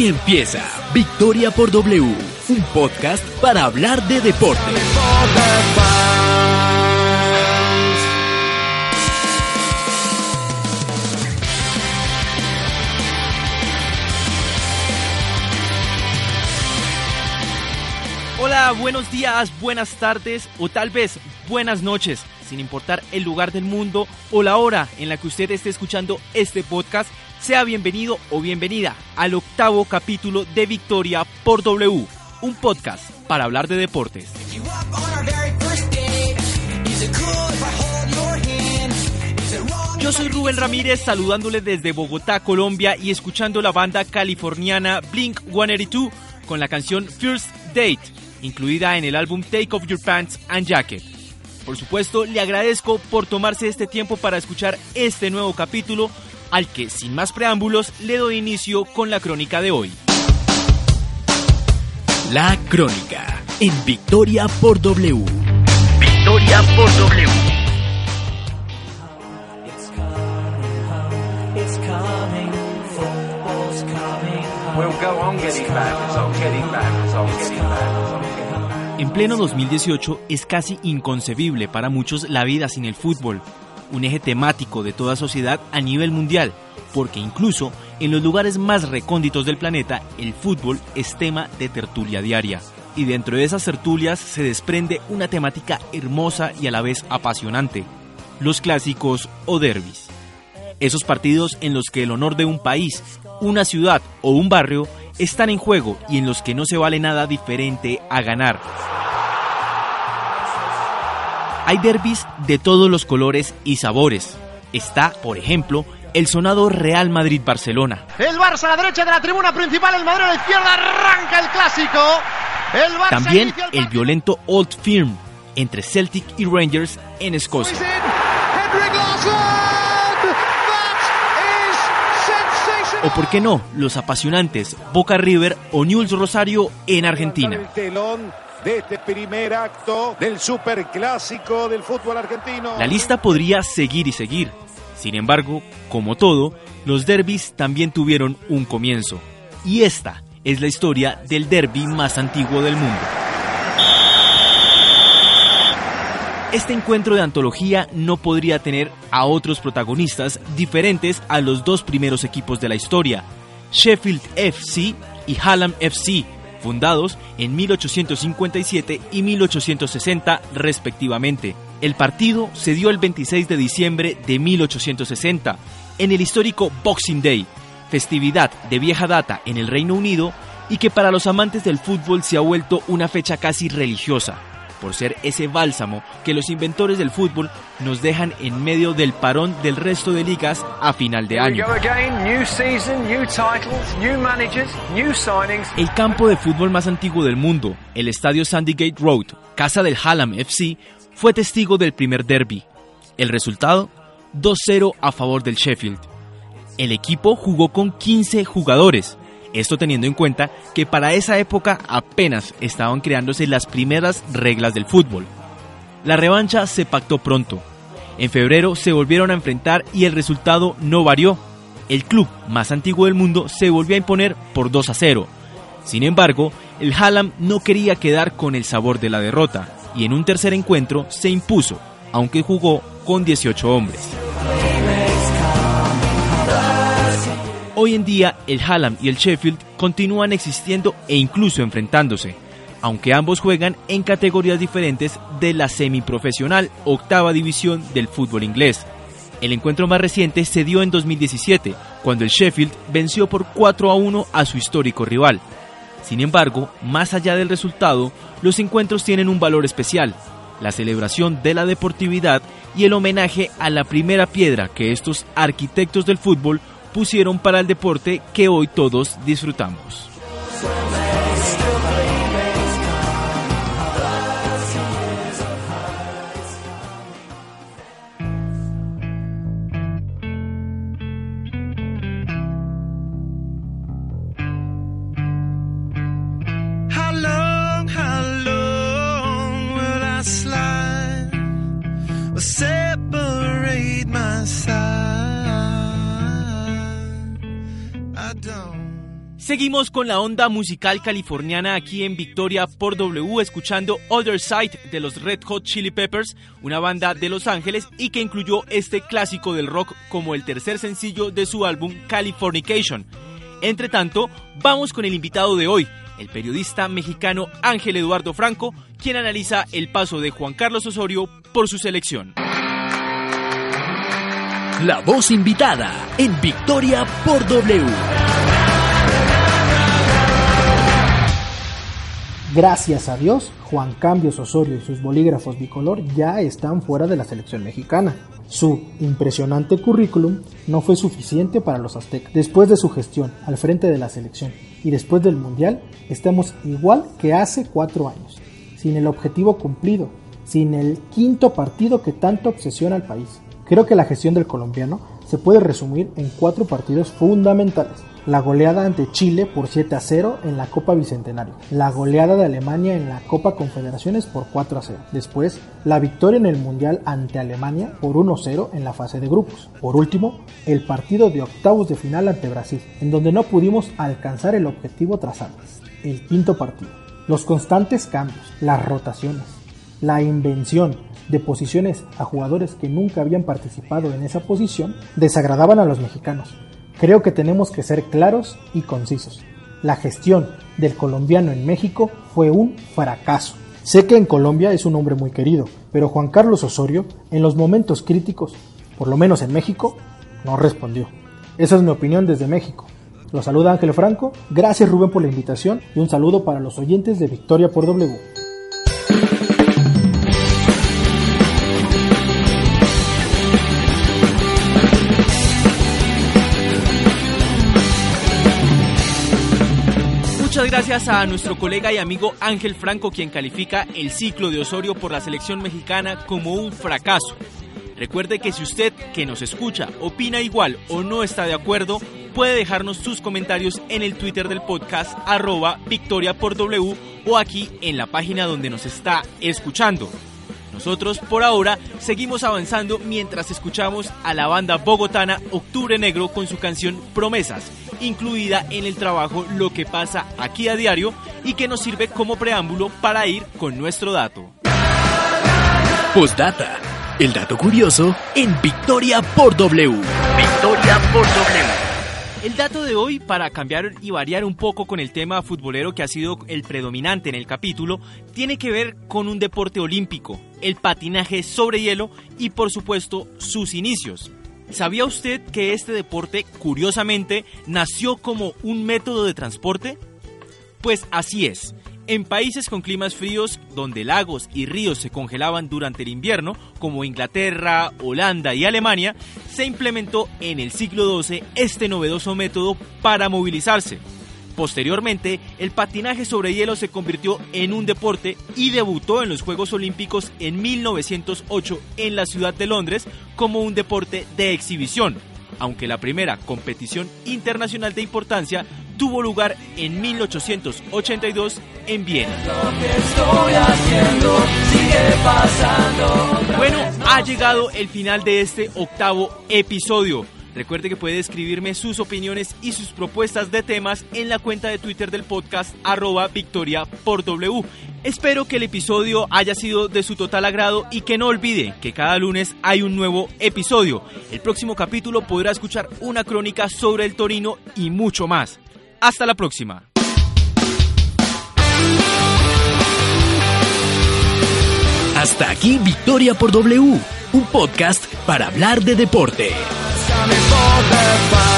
Aquí empieza Victoria por W, un podcast para hablar de deporte. Hola, buenos días, buenas tardes o tal vez buenas noches, sin importar el lugar del mundo o la hora en la que usted esté escuchando este podcast. Sea bienvenido o bienvenida al octavo capítulo de Victoria por W, un podcast para hablar de deportes. Yo soy Rubén Ramírez saludándole desde Bogotá, Colombia y escuchando la banda californiana Blink 182 con la canción First Date, incluida en el álbum Take Off Your Pants and Jacket. Por supuesto, le agradezco por tomarse este tiempo para escuchar este nuevo capítulo al que sin más preámbulos le doy inicio con la crónica de hoy. La crónica en Victoria por W. Victoria por W. En pleno 2018 es casi inconcebible para muchos la vida sin el fútbol, un eje temático de toda sociedad a nivel mundial, porque incluso en los lugares más recónditos del planeta el fútbol es tema de tertulia diaria. Y dentro de esas tertulias se desprende una temática hermosa y a la vez apasionante, los clásicos o derbis. Esos partidos en los que el honor de un país, una ciudad o un barrio están en juego y en los que no se vale nada diferente a ganar. Hay derbis de todos los colores y sabores. Está, por ejemplo, el sonado Real Madrid-Barcelona. El Barça a la derecha de la tribuna principal, el Madrid a la izquierda, arranca el clásico. El Barça También inicia el violento Old Firm entre Celtic y Rangers en Escocia. O por qué no, los apasionantes Boca River o Newell's Rosario en Argentina. De este primer acto del superclásico del fútbol argentino. La lista podría seguir y seguir. Sin embargo, como todo, los derbis también tuvieron un comienzo. Y esta es la historia del derby más antiguo del mundo. Este encuentro de antología no podría tener a otros protagonistas diferentes a los dos primeros equipos de la historia, Sheffield FC y Hallam FC, fundados en 1857 y 1860 respectivamente. El partido se dio el 26 de diciembre de 1860, en el histórico Boxing Day, festividad de vieja data en el Reino Unido y que para los amantes del fútbol se ha vuelto una fecha casi religiosa, por ser ese bálsamo que los inventores del fútbol nos dejan en medio del parón del resto de ligas a final de año. El campo de fútbol más antiguo del mundo, el estadio Sandygate Road, casa del Hallam FC, fue testigo del primer derby. El resultado, 2-0 a favor del Sheffield. El equipo jugó con 15 jugadores, esto teniendo en cuenta que para esa época apenas estaban creándose las primeras reglas del fútbol. La revancha se pactó pronto. En febrero se volvieron a enfrentar y el resultado no varió. El club más antiguo del mundo se volvió a imponer por 2 a 0. Sin embargo, el Hallam no quería quedar con el sabor de la derrota y en un tercer encuentro se impuso, aunque jugó con 18 hombres. Hoy en día el Hallam y el Sheffield continúan existiendo e incluso enfrentándose, aunque ambos juegan en categorías diferentes de la semiprofesional octava división del fútbol inglés. El encuentro más reciente se dio en 2017, cuando el Sheffield venció por 4 a 1 a su histórico rival. Sin embargo, más allá del resultado, los encuentros tienen un valor especial, la celebración de la deportividad y el homenaje a la primera piedra que estos arquitectos del fútbol pusieron para el deporte que hoy todos disfrutamos. Seguimos con la onda musical californiana aquí en Victoria por W, escuchando Other Side de los Red Hot Chili Peppers, una banda de Los Ángeles y que incluyó este clásico del rock como el tercer sencillo de su álbum Californication. Entre tanto, vamos con el invitado de hoy, el periodista mexicano Ángel Eduardo Franco, quien analiza el paso de Juan Carlos Osorio por su selección. La voz invitada en Victoria por W. Gracias a Dios, Juan Cambios Osorio y sus bolígrafos bicolor ya están fuera de la selección mexicana. Su impresionante currículum no fue suficiente para los aztecas. Después de su gestión al frente de la selección y después del Mundial, estamos igual que hace cuatro años, sin el objetivo cumplido, sin el quinto partido que tanto obsesiona al país. Creo que la gestión del colombiano se puede resumir en cuatro partidos fundamentales. La goleada ante Chile por 7 a 0 en la Copa Bicentenario, la goleada de Alemania en la Copa Confederaciones por 4 a 0, después la victoria en el Mundial ante Alemania por 1 a 0 en la fase de grupos, por último el partido de octavos de final ante Brasil, en donde no pudimos alcanzar el objetivo trazado, el quinto partido. Los constantes cambios, las rotaciones, la invención de posiciones a jugadores que nunca habían participado en esa posición desagradaban a los mexicanos Creo que tenemos que ser claros y concisos. La gestión del colombiano en México fue un fracaso. Sé que en Colombia es un hombre muy querido, pero Juan Carlos Osorio, en los momentos críticos, por lo menos en México, no respondió. Esa es mi opinión desde México. Los saluda Ángel Franco, gracias Rubén por la invitación y un saludo para los oyentes de Victoria por W. gracias a nuestro colega y amigo Ángel Franco, quien califica el ciclo de Osorio por la selección mexicana como un fracaso. Recuerde que si usted que nos escucha opina igual o no está de acuerdo, puede dejarnos sus comentarios en el Twitter del podcast arroba o aquí en la página donde nos está escuchando. Nosotros por ahora seguimos avanzando mientras escuchamos a la banda bogotana Octubre Negro con su canción Promesas incluida en el trabajo Lo que pasa aquí a diario y que nos sirve como preámbulo para ir con nuestro dato. Postdata. El dato curioso en Victoria por W. Victoria por W. El dato de hoy, para cambiar y variar un poco con el tema futbolero que ha sido el predominante en el capítulo, tiene que ver con un deporte olímpico, el patinaje sobre hielo y por supuesto sus inicios. ¿Sabía usted que este deporte, curiosamente, nació como un método de transporte? Pues así es. En países con climas fríos, donde lagos y ríos se congelaban durante el invierno, como Inglaterra, Holanda y Alemania, se implementó en el siglo XII este novedoso método para movilizarse. Posteriormente, el patinaje sobre hielo se convirtió en un deporte y debutó en los Juegos Olímpicos en 1908 en la ciudad de Londres como un deporte de exhibición, aunque la primera competición internacional de importancia tuvo lugar en 1882 en Viena. Bueno, ha llegado el final de este octavo episodio. Recuerde que puede escribirme sus opiniones y sus propuestas de temas en la cuenta de Twitter del podcast arroba victoria por W. Espero que el episodio haya sido de su total agrado y que no olvide que cada lunes hay un nuevo episodio. El próximo capítulo podrá escuchar una crónica sobre el Torino y mucho más. Hasta la próxima. Hasta aquí Victoria por W, un podcast para hablar de deporte. time is all that